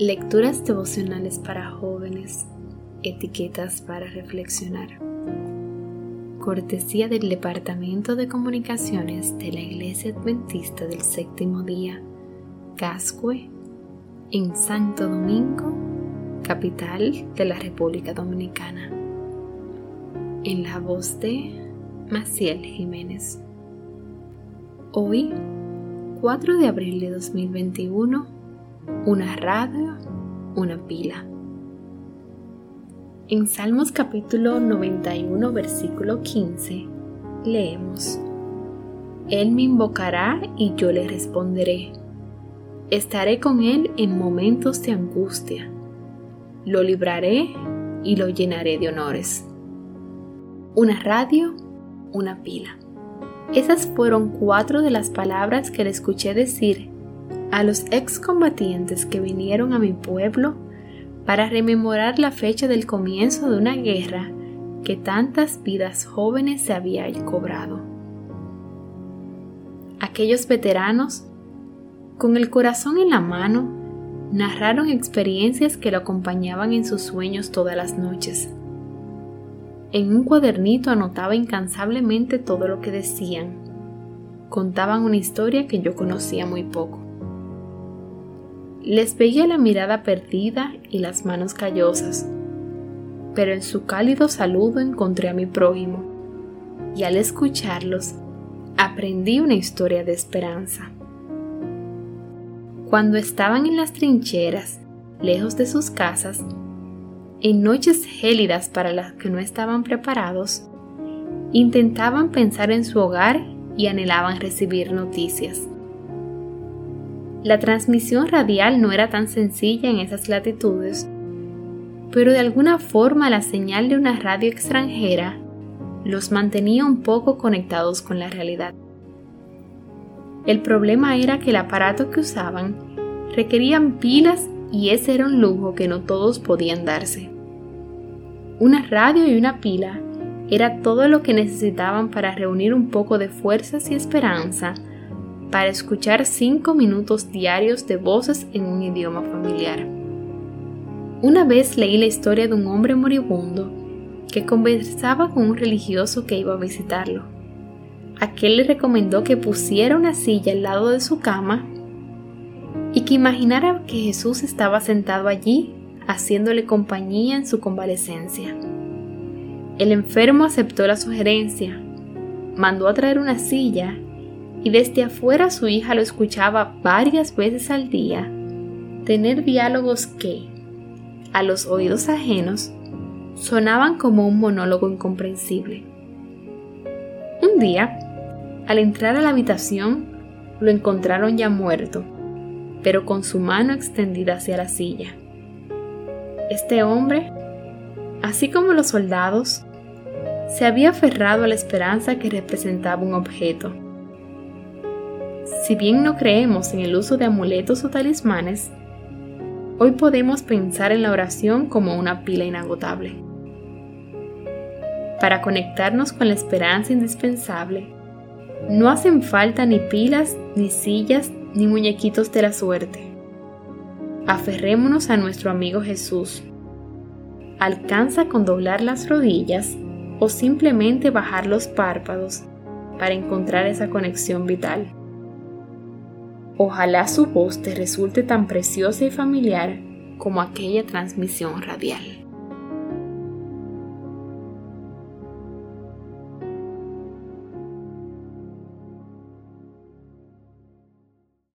Lecturas devocionales para jóvenes, etiquetas para reflexionar. Cortesía del Departamento de Comunicaciones de la Iglesia Adventista del Séptimo Día, Cascue, en Santo Domingo, capital de la República Dominicana. En la voz de Maciel Jiménez. Hoy, 4 de abril de 2021, una radio, una pila. En Salmos capítulo 91, versículo 15, leemos, Él me invocará y yo le responderé. Estaré con Él en momentos de angustia. Lo libraré y lo llenaré de honores. Una radio, una pila. Esas fueron cuatro de las palabras que le escuché decir a los excombatientes que vinieron a mi pueblo para rememorar la fecha del comienzo de una guerra que tantas vidas jóvenes se había cobrado. Aquellos veteranos, con el corazón en la mano, narraron experiencias que lo acompañaban en sus sueños todas las noches. En un cuadernito anotaba incansablemente todo lo que decían. Contaban una historia que yo conocía muy poco. Les veía la mirada perdida y las manos callosas, pero en su cálido saludo encontré a mi prójimo, y al escucharlos aprendí una historia de esperanza. Cuando estaban en las trincheras, lejos de sus casas, en noches gélidas para las que no estaban preparados, intentaban pensar en su hogar y anhelaban recibir noticias. La transmisión radial no era tan sencilla en esas latitudes, pero de alguna forma la señal de una radio extranjera los mantenía un poco conectados con la realidad. El problema era que el aparato que usaban requerían pilas y ese era un lujo que no todos podían darse. Una radio y una pila era todo lo que necesitaban para reunir un poco de fuerzas y esperanza para escuchar cinco minutos diarios de voces en un idioma familiar. Una vez leí la historia de un hombre moribundo que conversaba con un religioso que iba a visitarlo. Aquel le recomendó que pusiera una silla al lado de su cama y que imaginara que Jesús estaba sentado allí haciéndole compañía en su convalecencia. El enfermo aceptó la sugerencia, mandó a traer una silla y desde afuera su hija lo escuchaba varias veces al día tener diálogos que, a los oídos ajenos, sonaban como un monólogo incomprensible. Un día, al entrar a la habitación, lo encontraron ya muerto, pero con su mano extendida hacia la silla. Este hombre, así como los soldados, se había aferrado a la esperanza que representaba un objeto si bien no creemos en el uso de amuletos o talismanes, hoy podemos pensar en la oración como una pila inagotable. Para conectarnos con la esperanza indispensable, no hacen falta ni pilas, ni sillas, ni muñequitos de la suerte. Aferrémonos a nuestro amigo Jesús. Alcanza con doblar las rodillas o simplemente bajar los párpados para encontrar esa conexión vital. Ojalá su voz te resulte tan preciosa y familiar como aquella transmisión radial.